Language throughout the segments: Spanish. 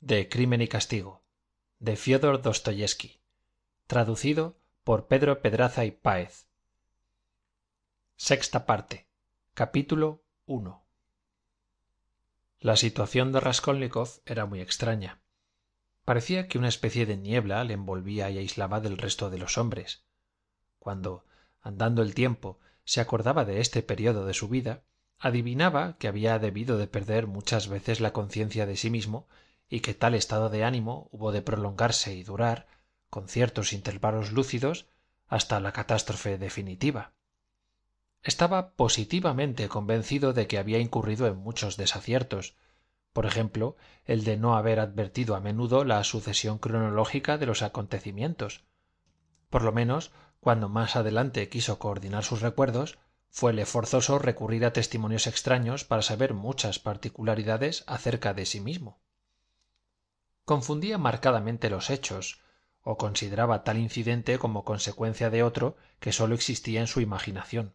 de crimen y castigo de fiódor dostoyevsky traducido por pedro pedraza y páez. La situación de raskolnikov era muy extraña. Parecía que una especie de niebla le envolvía y aislaba del resto de los hombres. Cuando andando el tiempo se acordaba de este período de su vida adivinaba que había debido de perder muchas veces la conciencia de sí mismo y que tal estado de ánimo hubo de prolongarse y durar con ciertos intervalos lúcidos hasta la catástrofe definitiva. Estaba positivamente convencido de que había incurrido en muchos desaciertos por ejemplo el de no haber advertido a menudo la sucesión cronológica de los acontecimientos. Por lo menos cuando más adelante quiso coordinar sus recuerdos fuele forzoso recurrir a testimonios extraños para saber muchas particularidades acerca de sí mismo. Confundía marcadamente los hechos o consideraba tal incidente como consecuencia de otro que sólo existía en su imaginación.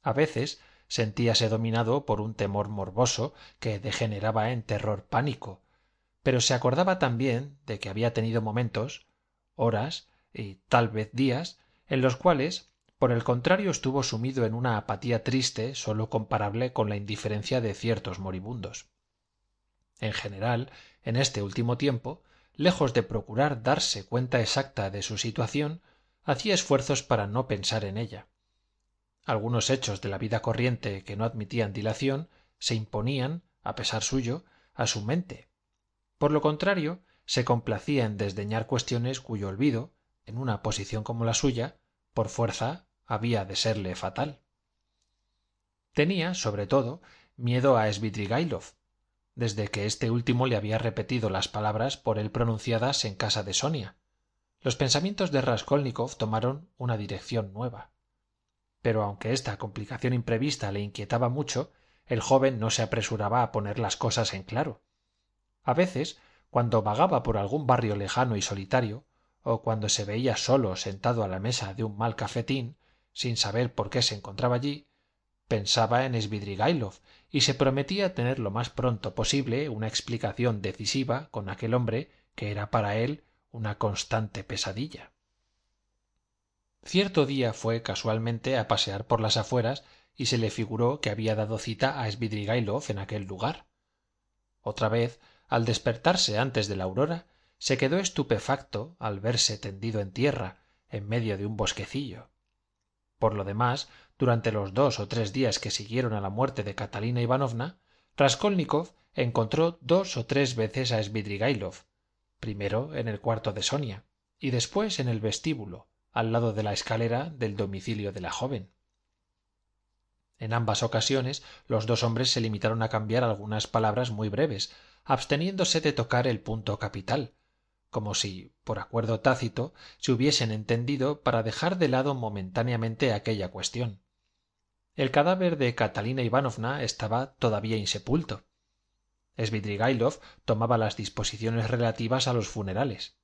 A veces sentíase dominado por un temor morboso que degeneraba en terror pánico pero se acordaba también de que había tenido momentos horas y tal vez días en los cuales por el contrario estuvo sumido en una apatía triste sólo comparable con la indiferencia de ciertos moribundos. En general en este último tiempo lejos de procurar darse cuenta exacta de su situación hacía esfuerzos para no pensar en ella. Algunos hechos de la vida corriente que no admitían dilación se imponían a pesar suyo a su mente. Por lo contrario se complacía en desdeñar cuestiones cuyo olvido en una posición como la suya por fuerza había de serle fatal. Tenía sobre todo miedo a svidrigailov desde que este último le había repetido las palabras por él pronunciadas en casa de sonia. Los pensamientos de raskolnikov tomaron una dirección nueva. Pero aunque esta complicación imprevista le inquietaba mucho el joven no se apresuraba a poner las cosas en claro. A veces cuando vagaba por algún barrio lejano y solitario o cuando se veía solo sentado a la mesa de un mal cafetín sin saber por qué se encontraba allí pensaba en svidrigailov y se prometía tener lo más pronto posible una explicación decisiva con aquel hombre que era para él una constante pesadilla. Cierto día fue casualmente a pasear por las afueras y se le figuró que había dado cita a svidrigailov en aquel lugar. Otra vez al despertarse antes de la aurora se quedó estupefacto al verse tendido en tierra en medio de un bosquecillo por lo demás durante los dos o tres días que siguieron a la muerte de catalina ivanovna raskolnikov encontró dos o tres veces a svidrigailov primero en el cuarto de sonia y después en el vestíbulo al lado de la escalera del domicilio de la joven. En ambas ocasiones los dos hombres se limitaron a cambiar algunas palabras muy breves absteniéndose de tocar el punto capital como si por acuerdo tácito se hubiesen entendido para dejar de lado momentáneamente aquella cuestión. El cadáver de catalina ivanovna estaba todavía insepulto. Svidrigailov tomaba las disposiciones relativas a los funerales.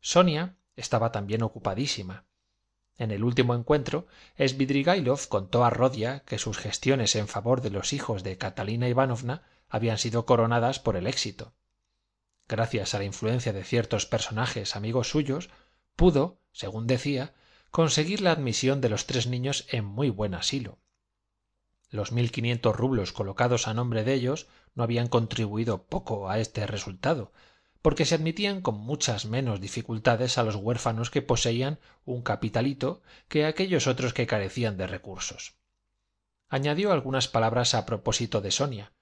Sonia estaba también ocupadísima. En el último encuentro svidrigailov contó a rodia que sus gestiones en favor de los hijos de catalina ivanovna habían sido coronadas por el éxito gracias a la influencia de ciertos personajes amigos suyos pudo según decía conseguir la admisión de los tres niños en muy buen asilo. Los mil quinientos rublos colocados a nombre de ellos no habían contribuido poco a este resultado porque se admitían con muchas menos dificultades a los huérfanos que poseían un capitalito que a aquellos otros que carecían de recursos. Añadió algunas palabras a propósito de sonia.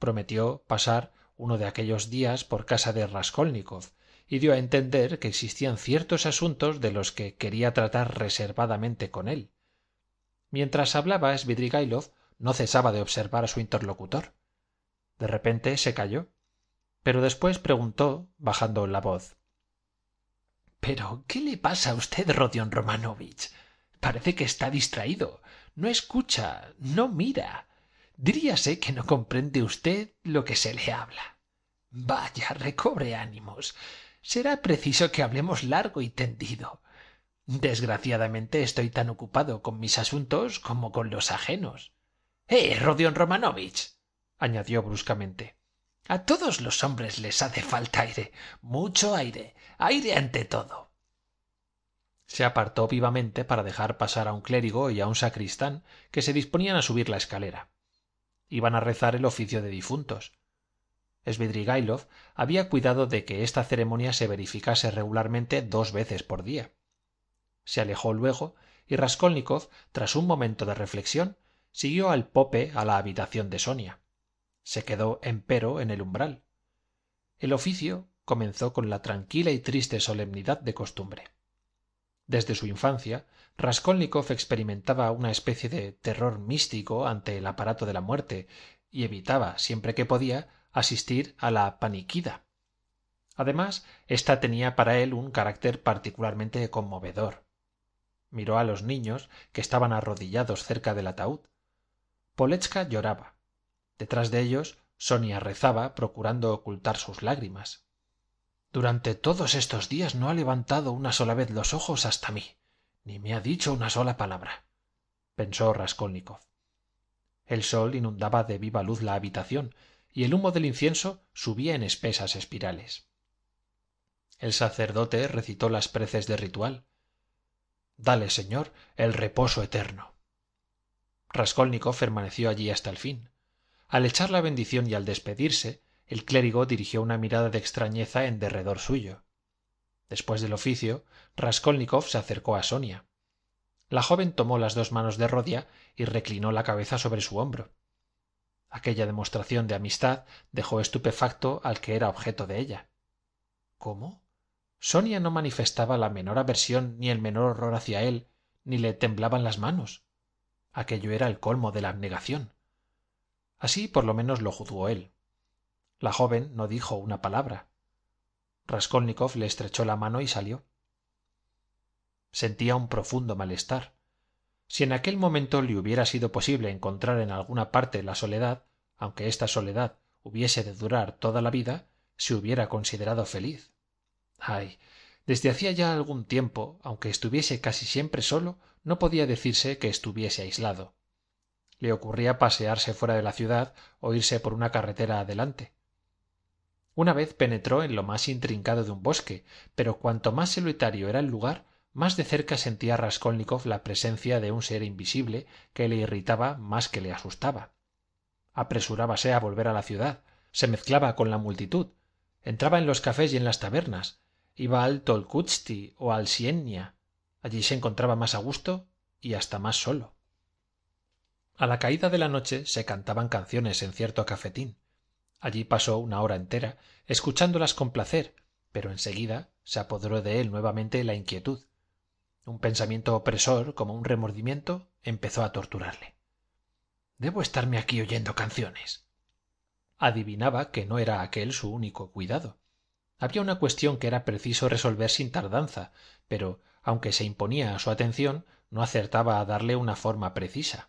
Prometió pasar uno de aquellos días por casa de raskolnikov y dio a entender que existían ciertos asuntos de los que quería tratar reservadamente con él. Mientras hablaba svidrigailov no cesaba de observar a su interlocutor. De repente se calló pero después preguntó bajando la voz pero qué le pasa a usted rodion romanovich parece que está distraído. No escucha no mira diríase que no comprende usted lo que se le habla. Vaya recobre ánimos. Será preciso que hablemos largo y tendido. Desgraciadamente estoy tan ocupado con mis asuntos como con los ajenos. Eh rodion romanovich añadió bruscamente. A todos los hombres les hace falta aire mucho aire aire ante todo. Se apartó vivamente para dejar pasar a un clérigo y a un sacristán que se disponían a subir la escalera iban a rezar el oficio de difuntos. Svidrigailov había cuidado de que esta ceremonia se verificase regularmente dos veces por día. Se alejó luego y raskolnikov tras un momento de reflexión siguió al pope a la habitación de sonia. Se quedó empero en el umbral. El oficio comenzó con la tranquila y triste solemnidad de costumbre desde su infancia raskolnikov experimentaba una especie de terror místico ante el aparato de la muerte y evitaba siempre que podía asistir a la paniquida. Además ésta tenía para él un carácter particularmente conmovedor. Miró a los niños que estaban arrodillados cerca del ataúd. Poletska lloraba. Detrás de ellos sonia rezaba procurando ocultar sus lágrimas durante todos estos días no ha levantado una sola vez los ojos hasta mí ni me ha dicho una sola palabra pensó raskolnikov. El sol inundaba de viva luz la habitación y el humo del incienso subía en espesas espirales. El sacerdote recitó las preces de ritual. Dale señor el reposo eterno. Raskolnikov permaneció allí hasta el fin. Al echar la bendición y al despedirse el clérigo dirigió una mirada de extrañeza en derredor suyo. Después del oficio raskolnikov se acercó a sonia. La joven tomó las dos manos de rodia y reclinó la cabeza sobre su hombro. Aquella demostración de amistad dejó estupefacto al que era objeto de ella. Cómo sonia no manifestaba la menor aversión ni el menor horror hacia él ni le temblaban las manos. Aquello era el colmo de la abnegación. Así por lo menos lo juzgó él la joven no dijo una palabra. Raskolnikov le estrechó la mano y salió. Sentía un profundo malestar. Si en aquel momento le hubiera sido posible encontrar en alguna parte la soledad aunque esta soledad hubiese de durar toda la vida se hubiera considerado feliz. Ay desde hacía ya algún tiempo aunque estuviese casi siempre solo no podía decirse que estuviese aislado. Le ocurría pasearse fuera de la ciudad o irse por una carretera adelante una vez penetró en lo más intrincado de un bosque pero cuanto más solitario era el lugar más de cerca sentía raskolnikov la presencia de un ser invisible que le irritaba más que le asustaba. Apresurábase a volver a la ciudad se mezclaba con la multitud entraba en los cafés y en las tabernas iba al tolkutski o al siennia allí se encontraba más a gusto y hasta más solo. A la caída de la noche se cantaban canciones en cierto cafetín allí pasó una hora entera escuchándolas con placer pero en seguida se apoderó de él nuevamente la inquietud. Un pensamiento opresor como un remordimiento empezó a torturarle. Debo estarme aquí oyendo canciones. Adivinaba que no era aquel su único cuidado. Había una cuestión que era preciso resolver sin tardanza pero aunque se imponía a su atención no acertaba a darle una forma precisa.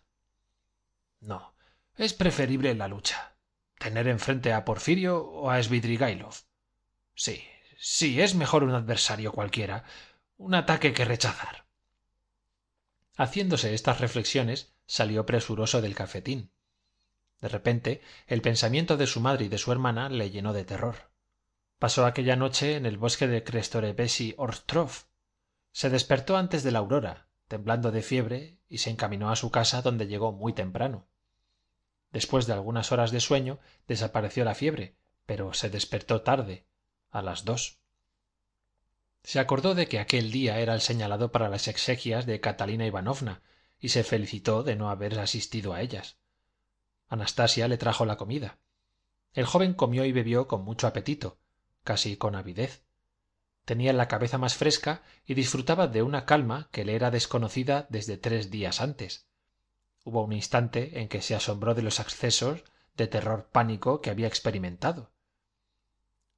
No es preferible la lucha tener enfrente a porfirio o a svidrigailov. Sí sí es mejor un adversario cualquiera un ataque que rechazar. Haciéndose estas reflexiones salió presuroso del cafetín. De repente el pensamiento de su madre y de su hermana le llenó de terror. Pasó aquella noche en el bosque de krestorevsky ostrov se despertó antes de la aurora temblando de fiebre y se encaminó a su casa donde llegó muy temprano después de algunas horas de sueño desapareció la fiebre pero se despertó tarde a las dos. Se acordó de que aquel día era el señalado para las exequias de catalina ivanovna y se felicitó de no haber asistido a ellas. Anastasia le trajo la comida. El joven comió y bebió con mucho apetito casi con avidez. Tenía la cabeza más fresca y disfrutaba de una calma que le era desconocida desde tres días antes hubo un instante en que se asombró de los accesos de terror pánico que había experimentado.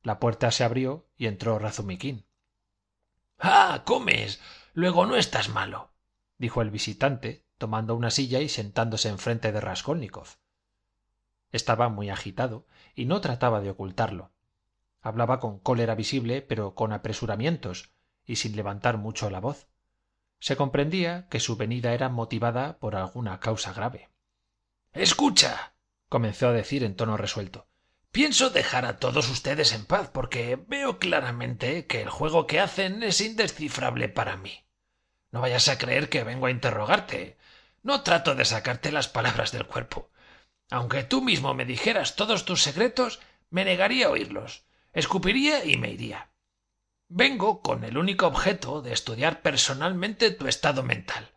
La puerta se abrió y entró razumiquín ah comes luego no estás malo dijo el visitante tomando una silla y sentándose enfrente de raskolnikov. Estaba muy agitado y no trataba de ocultarlo. Hablaba con cólera visible pero con apresuramientos y sin levantar mucho la voz se comprendía que su venida era motivada por alguna causa grave escucha comenzó a decir en tono resuelto pienso dejar a todos ustedes en paz porque veo claramente que el juego que hacen es indescifrable para mí. No vayas a creer que vengo a interrogarte. No trato de sacarte las palabras del cuerpo. Aunque tú mismo me dijeras todos tus secretos, me negaría a oírlos, escupiría y me iría. Vengo con el único objeto de estudiar personalmente tu estado mental.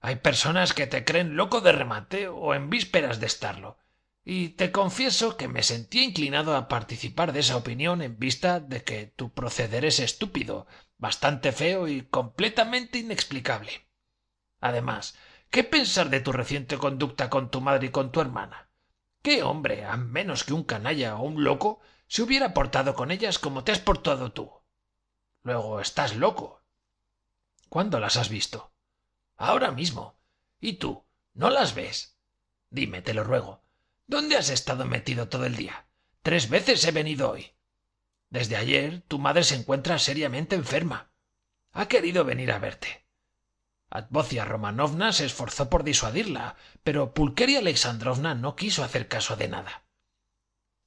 Hay personas que te creen loco de remate o en vísperas de estarlo. Y te confieso que me sentía inclinado a participar de esa opinión en vista de que tu proceder es estúpido, bastante feo y completamente inexplicable. Además, ¿qué pensar de tu reciente conducta con tu madre y con tu hermana? ¿Qué hombre, a menos que un canalla o un loco, se hubiera portado con ellas como te has portado tú? Luego estás loco. ¿Cuándo las has visto? Ahora mismo. ¿Y tú? ¿No las ves? Dime, te lo ruego. ¿Dónde has estado metido todo el día? Tres veces he venido hoy. Desde ayer tu madre se encuentra seriamente enferma. Ha querido venir a verte. Advocia Romanovna se esforzó por disuadirla, pero Pulqueria Alexandrovna no quiso hacer caso de nada.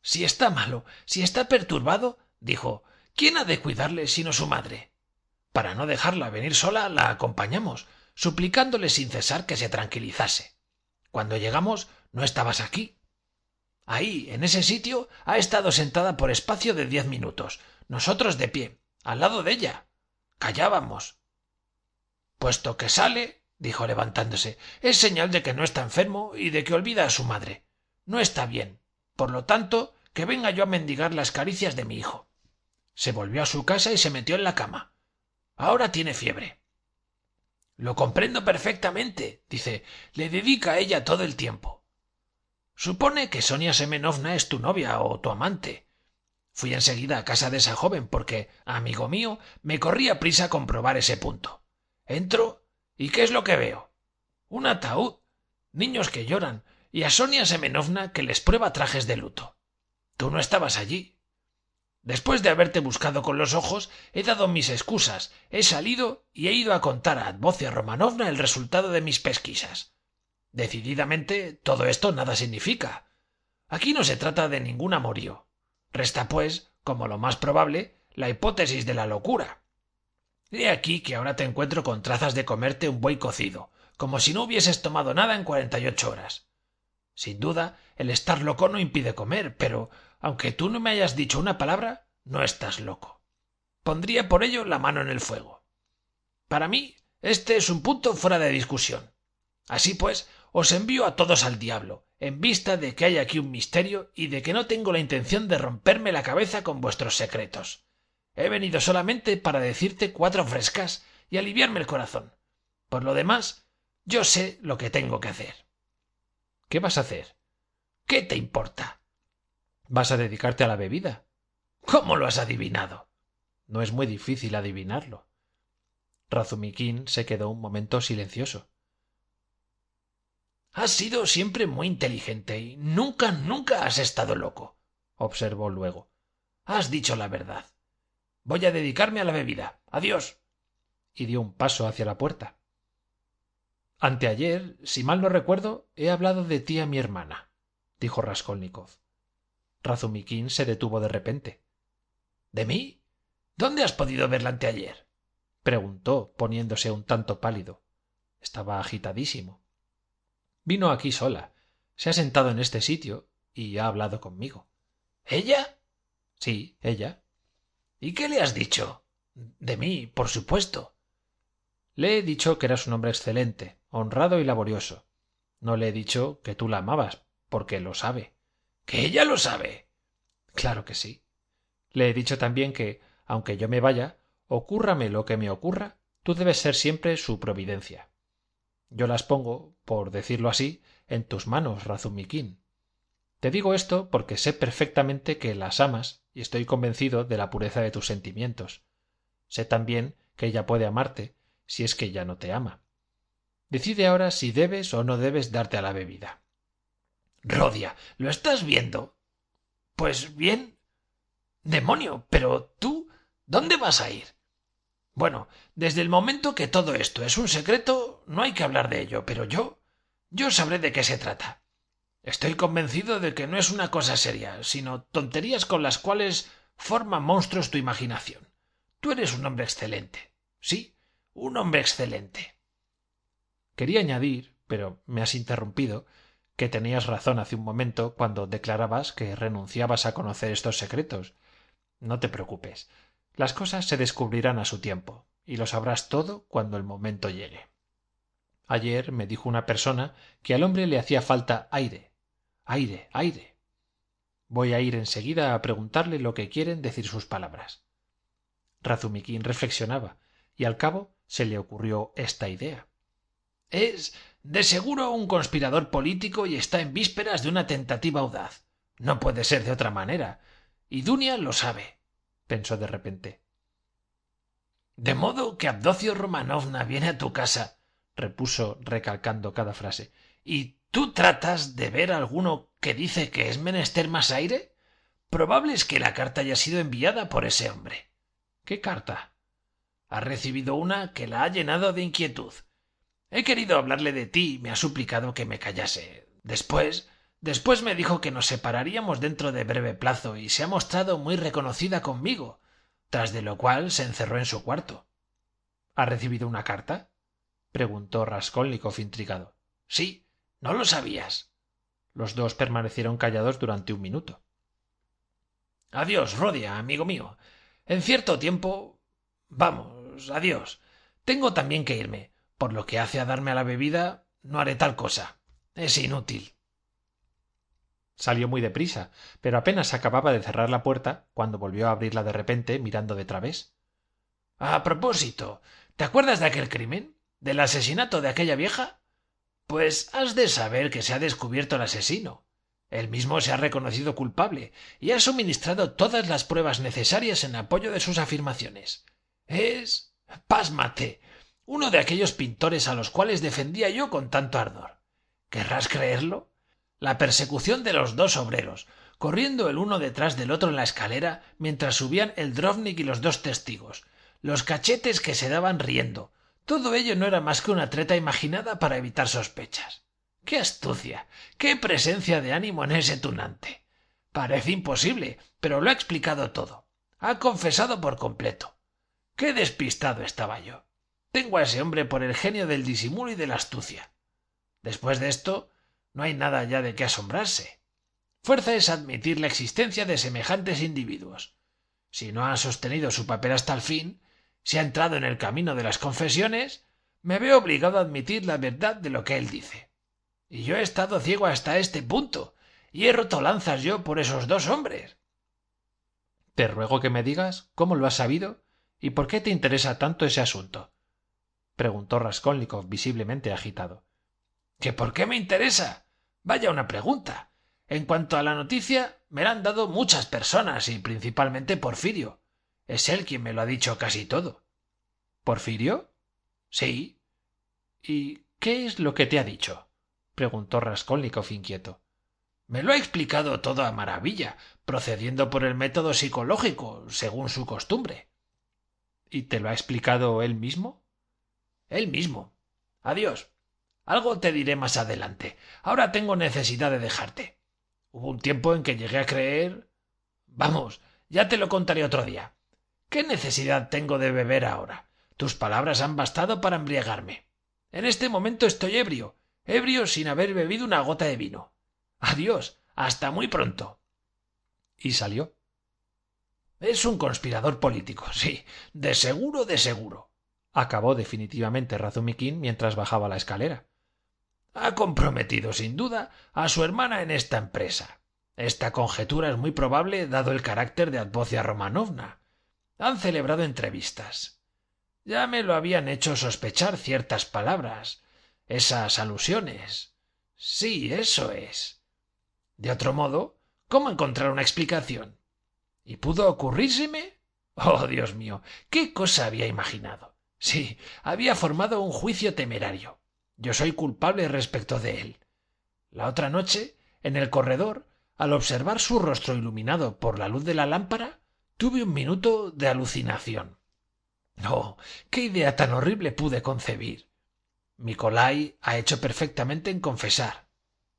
Si está malo, si está perturbado, dijo, ¿quién ha de cuidarle sino su madre? Para no dejarla venir sola, la acompañamos, suplicándole sin cesar que se tranquilizase. Cuando llegamos no estabas aquí. Ahí, en ese sitio, ha estado sentada por espacio de diez minutos, nosotros de pie, al lado de ella. Callábamos. Puesto que sale, dijo levantándose, es señal de que no está enfermo y de que olvida a su madre. No está bien. Por lo tanto, que venga yo a mendigar las caricias de mi hijo. Se volvió a su casa y se metió en la cama. Ahora tiene fiebre. Lo comprendo perfectamente, dice. Le dedica a ella todo el tiempo. Supone que Sonia Semenovna es tu novia o tu amante. Fui enseguida a casa de esa joven porque, amigo mío, me corría prisa comprobar ese punto. Entro y ¿qué es lo que veo? Un ataúd, niños que lloran y a Sonia Semenovna que les prueba trajes de luto. Tú no estabas allí. Después de haberte buscado con los ojos, he dado mis excusas, he salido y he ido a contar a Advocia Romanovna el resultado de mis pesquisas. Decididamente, todo esto nada significa. Aquí no se trata de ningún amorío. Resta, pues, como lo más probable, la hipótesis de la locura. He aquí que ahora te encuentro con trazas de comerte un buey cocido, como si no hubieses tomado nada en cuarenta y ocho horas. Sin duda, el estar loco no impide comer, pero aunque tú no me hayas dicho una palabra, no estás loco. Pondría por ello la mano en el fuego. Para mí, este es un punto fuera de discusión. Así pues, os envío a todos al diablo, en vista de que hay aquí un misterio y de que no tengo la intención de romperme la cabeza con vuestros secretos. He venido solamente para decirte cuatro frescas y aliviarme el corazón. Por lo demás, yo sé lo que tengo que hacer. ¿Qué vas a hacer? ¿Qué te importa? ¿Vas a dedicarte a la bebida? ¿Cómo lo has adivinado? No es muy difícil adivinarlo. Razumiquín se quedó un momento silencioso. Has sido siempre muy inteligente y nunca, nunca has estado loco, observó luego. Has dicho la verdad. Voy a dedicarme a la bebida. Adiós. Y dio un paso hacia la puerta. Anteayer, si mal no recuerdo, he hablado de ti a mi hermana, dijo. Razumiquín se detuvo de repente. ¿De mí? ¿Dónde has podido verla anteayer? preguntó, poniéndose un tanto pálido. Estaba agitadísimo. Vino aquí sola. Se ha sentado en este sitio y ha hablado conmigo. ¿Ella? Sí, ella. ¿Y qué le has dicho? De mí, por supuesto. Le he dicho que eras un hombre excelente, honrado y laborioso. No le he dicho que tú la amabas, porque lo sabe que ella lo sabe. Claro que sí. Le he dicho también que, aunque yo me vaya, ocúrrame lo que me ocurra, tú debes ser siempre su providencia. Yo las pongo, por decirlo así, en tus manos, Razumiquín. Te digo esto porque sé perfectamente que las amas y estoy convencido de la pureza de tus sentimientos. Sé también que ella puede amarte, si es que ya no te ama. Decide ahora si debes o no debes darte a la bebida. Rodia, ¿lo estás viendo? Pues bien. Demonio, pero tú. ¿Dónde vas a ir? Bueno, desde el momento que todo esto es un secreto, no hay que hablar de ello, pero yo. yo sabré de qué se trata. Estoy convencido de que no es una cosa seria, sino tonterías con las cuales forma monstruos tu imaginación. Tú eres un hombre excelente. Sí, un hombre excelente. Quería añadir, pero me has interrumpido, que tenías razón hace un momento cuando declarabas que renunciabas a conocer estos secretos. No te preocupes. Las cosas se descubrirán a su tiempo, y lo sabrás todo cuando el momento llegue. Ayer me dijo una persona que al hombre le hacía falta aire. Aire, aire. Voy a ir enseguida a preguntarle lo que quieren decir sus palabras. Razumiquín reflexionaba, y al cabo se le ocurrió esta idea. Es de seguro un conspirador político y está en vísperas de una tentativa audaz. No puede ser de otra manera. Y Dunia lo sabe, pensó de repente. De modo que Abdocio Romanovna viene a tu casa, repuso recalcando cada frase, y tú tratas de ver alguno que dice que es menester más aire. Probable es que la carta haya sido enviada por ese hombre. ¿Qué carta? Ha recibido una que la ha llenado de inquietud. He querido hablarle de ti y me ha suplicado que me callase. Después, después me dijo que nos separaríamos dentro de breve plazo y se ha mostrado muy reconocida conmigo, tras de lo cual se encerró en su cuarto. ¿Ha recibido una carta? preguntó Raskolnikov intrigado. Sí, no lo sabías. Los dos permanecieron callados durante un minuto. Adiós, Rodia, amigo mío. En cierto tiempo. Vamos, adiós. Tengo también que irme. Por lo que hace a darme a la bebida, no haré tal cosa. Es inútil. Salió muy deprisa, pero apenas acababa de cerrar la puerta cuando volvió a abrirla de repente mirando de través. A propósito, ¿te acuerdas de aquel crimen? ¿Del asesinato de aquella vieja? Pues has de saber que se ha descubierto el asesino. Él mismo se ha reconocido culpable y ha suministrado todas las pruebas necesarias en apoyo de sus afirmaciones. Es. pásmate uno de aquellos pintores a los cuales defendía yo con tanto ardor. ¿Querrás creerlo? La persecución de los dos obreros, corriendo el uno detrás del otro en la escalera mientras subían el Drovnik y los dos testigos, los cachetes que se daban riendo, todo ello no era más que una treta imaginada para evitar sospechas. ¡Qué astucia! ¡Qué presencia de ánimo en ese tunante! Parece imposible, pero lo ha explicado todo. Ha confesado por completo. ¡Qué despistado estaba yo! Tengo a ese hombre por el genio del disimulo y de la astucia. Después de esto, no hay nada ya de qué asombrarse. Fuerza es admitir la existencia de semejantes individuos. Si no ha sostenido su papel hasta el fin, si ha entrado en el camino de las confesiones, me veo obligado a admitir la verdad de lo que él dice. Y yo he estado ciego hasta este punto, y he roto lanzas yo por esos dos hombres. Te ruego que me digas cómo lo has sabido y por qué te interesa tanto ese asunto preguntó Raskolnikov visiblemente agitado. ¿Que por qué me interesa? Vaya una pregunta. En cuanto a la noticia, me la han dado muchas personas y principalmente Porfirio. Es él quien me lo ha dicho casi todo. ¿Porfirio? Sí. ¿Y qué es lo que te ha dicho? preguntó Raskolnikov inquieto. Me lo ha explicado todo a maravilla, procediendo por el método psicológico, según su costumbre. ¿Y te lo ha explicado él mismo? Él mismo. Adiós. Algo te diré más adelante. Ahora tengo necesidad de dejarte. Hubo un tiempo en que llegué a creer. Vamos, ya te lo contaré otro día. ¿Qué necesidad tengo de beber ahora? Tus palabras han bastado para embriagarme. En este momento estoy ebrio, ebrio sin haber bebido una gota de vino. Adiós. Hasta muy pronto. Y salió. Es un conspirador político, sí, de seguro, de seguro acabó definitivamente Razumiquín mientras bajaba la escalera. Ha comprometido sin duda a su hermana en esta empresa. Esta conjetura es muy probable dado el carácter de Advocia Romanovna. Han celebrado entrevistas. Ya me lo habían hecho sospechar ciertas palabras, esas alusiones. Sí, eso es. De otro modo, ¿cómo encontrar una explicación? ¿Y pudo ocurrírseme? Oh, Dios mío, qué cosa había imaginado. Sí, había formado un juicio temerario. Yo soy culpable respecto de él. La otra noche, en el corredor, al observar su rostro iluminado por la luz de la lámpara, tuve un minuto de alucinación. Oh, qué idea tan horrible pude concebir. Nicolai ha hecho perfectamente en confesar.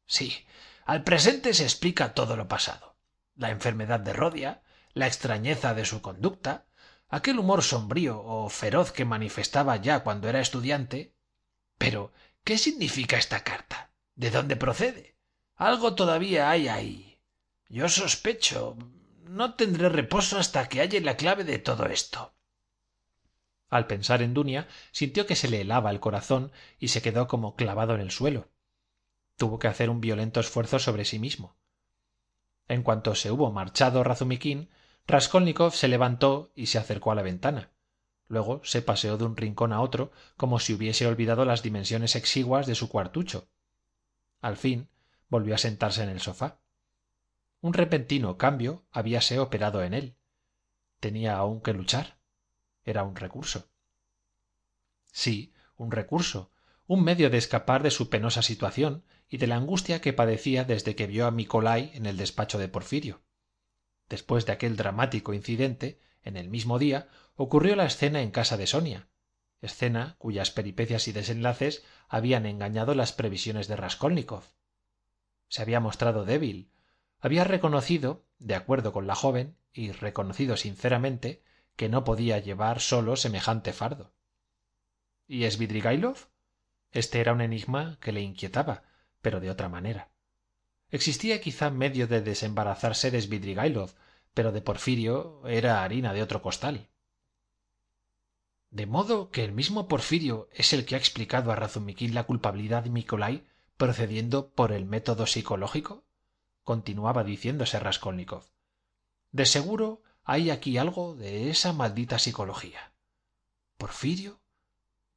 Sí, al presente se explica todo lo pasado la enfermedad de rodia la extrañeza de su conducta aquel humor sombrío o feroz que manifestaba ya cuando era estudiante pero qué significa esta carta de dónde procede algo todavía hay ahí. Yo sospecho no tendré reposo hasta que halle la clave de todo esto. Al pensar en dunia sintió que se le helaba el corazón y se quedó como clavado en el suelo. Tuvo que hacer un violento esfuerzo sobre sí mismo. En cuanto se hubo marchado raskolnikov se levantó y se acercó a la ventana. Luego se paseó de un rincón a otro como si hubiese olvidado las dimensiones exiguas de su cuartucho. Al fin volvió a sentarse en el sofá. Un repentino cambio habíase operado en él. Tenía aún que luchar. Era un recurso. Sí un recurso. Un medio de escapar de su penosa situación y de la angustia que padecía desde que vio a nicolai en el despacho de porfirio después de aquel dramático incidente en el mismo día ocurrió la escena en casa de sonia escena cuyas peripecias y desenlaces habían engañado las previsiones de raskolnikov. Se había mostrado débil había reconocido de acuerdo con la joven y reconocido sinceramente que no podía llevar solo semejante fardo. Y svidrigailov este era un enigma que le inquietaba pero de otra manera existía quizá medio de desembarazarse de svidrigailov pero de porfirio era harina de otro costal. De modo que el mismo porfirio es el que ha explicado a razumiquín la culpabilidad de nicolai procediendo por el método psicológico continuaba diciéndose raskolnikov. De seguro hay aquí algo de esa maldita psicología. Porfirio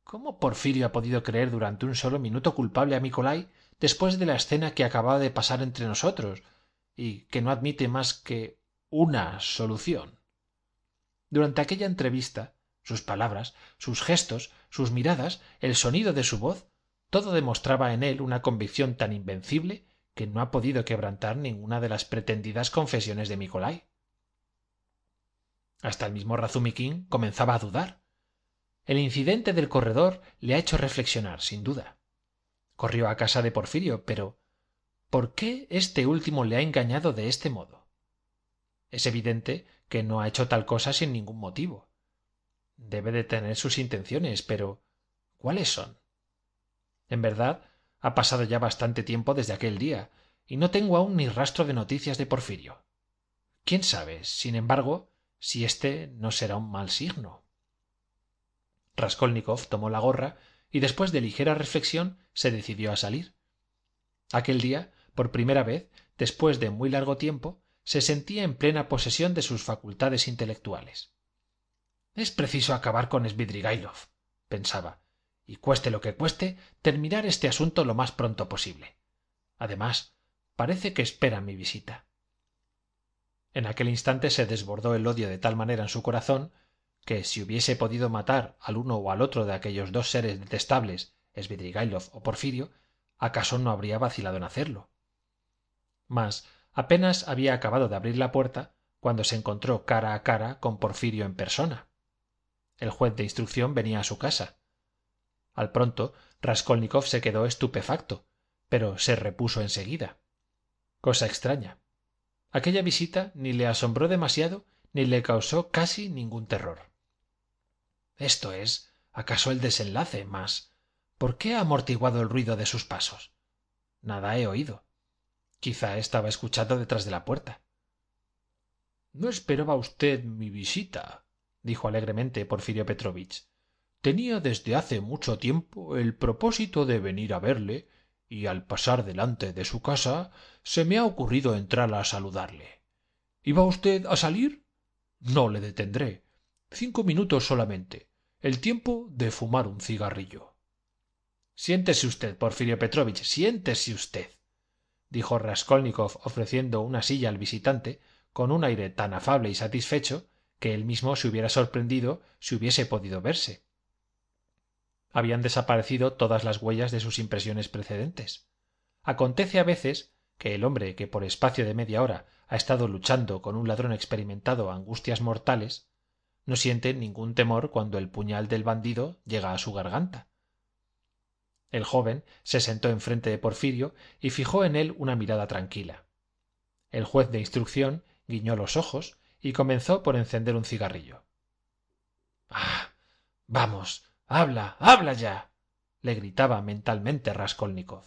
cómo porfirio ha podido creer durante un solo minuto culpable a nicolai después de la escena que acababa de pasar entre nosotros y que no admite más que una solución. Durante aquella entrevista sus palabras sus gestos sus miradas el sonido de su voz todo demostraba en él una convicción tan invencible que no ha podido quebrantar ninguna de las pretendidas confesiones de nicolai hasta el mismo razumiquín comenzaba a dudar. El incidente del corredor le ha hecho reflexionar sin duda corrió a casa de porfirio pero por qué este último le ha engañado de este modo es evidente que no ha hecho tal cosa sin ningún motivo. Debe de tener sus intenciones pero cuáles son en verdad ha pasado ya bastante tiempo desde aquel día y no tengo aún ni rastro de noticias de porfirio. Quién sabe sin embargo si este no será un mal signo raskolnikov tomó la gorra y después de ligera reflexión se decidió a salir. Aquel día por primera vez después de muy largo tiempo se sentía en plena posesión de sus facultades intelectuales. Es preciso acabar con svidrigailov pensaba y cueste lo que cueste terminar este asunto lo más pronto posible. Además parece que espera mi visita en aquel instante se desbordó el odio de tal manera en su corazón que si hubiese podido matar al uno o al otro de aquellos dos seres detestables svidrigailov o porfirio acaso no habría vacilado en hacerlo mas apenas había acabado de abrir la puerta cuando se encontró cara a cara con porfirio en persona. El juez de instrucción venía a su casa. Al pronto raskolnikov se quedó estupefacto pero se repuso en seguida cosa extraña. Aquella visita ni le asombró demasiado ni le causó casi ningún terror. Esto es acaso el desenlace mas por qué ha amortiguado el ruido de sus pasos nada he oído. Quizá estaba escuchando detrás de la puerta. No esperaba usted mi visita dijo alegremente porfirio petrovich. Tenía desde hace mucho tiempo el propósito de venir a verle y al pasar delante de su casa se me ha ocurrido entrar a saludarle. Iba usted a salir no le detendré. Cinco minutos solamente. El tiempo de fumar un cigarrillo siéntese usted porfirio petrovich siéntese usted dijo raskolnikov ofreciendo una silla al visitante con un aire tan afable y satisfecho que él mismo se hubiera sorprendido si hubiese podido verse. Habían desaparecido todas las huellas de sus impresiones precedentes. Acontece a veces que el hombre que por espacio de media hora ha estado luchando con un ladrón experimentado angustias mortales no siente ningún temor cuando el puñal del bandido llega a su garganta el joven se sentó enfrente de porfirio y fijó en él una mirada tranquila. El juez de instrucción guiñó los ojos y comenzó por encender un cigarrillo. Ah vamos habla habla ya le gritaba mentalmente raskolnikov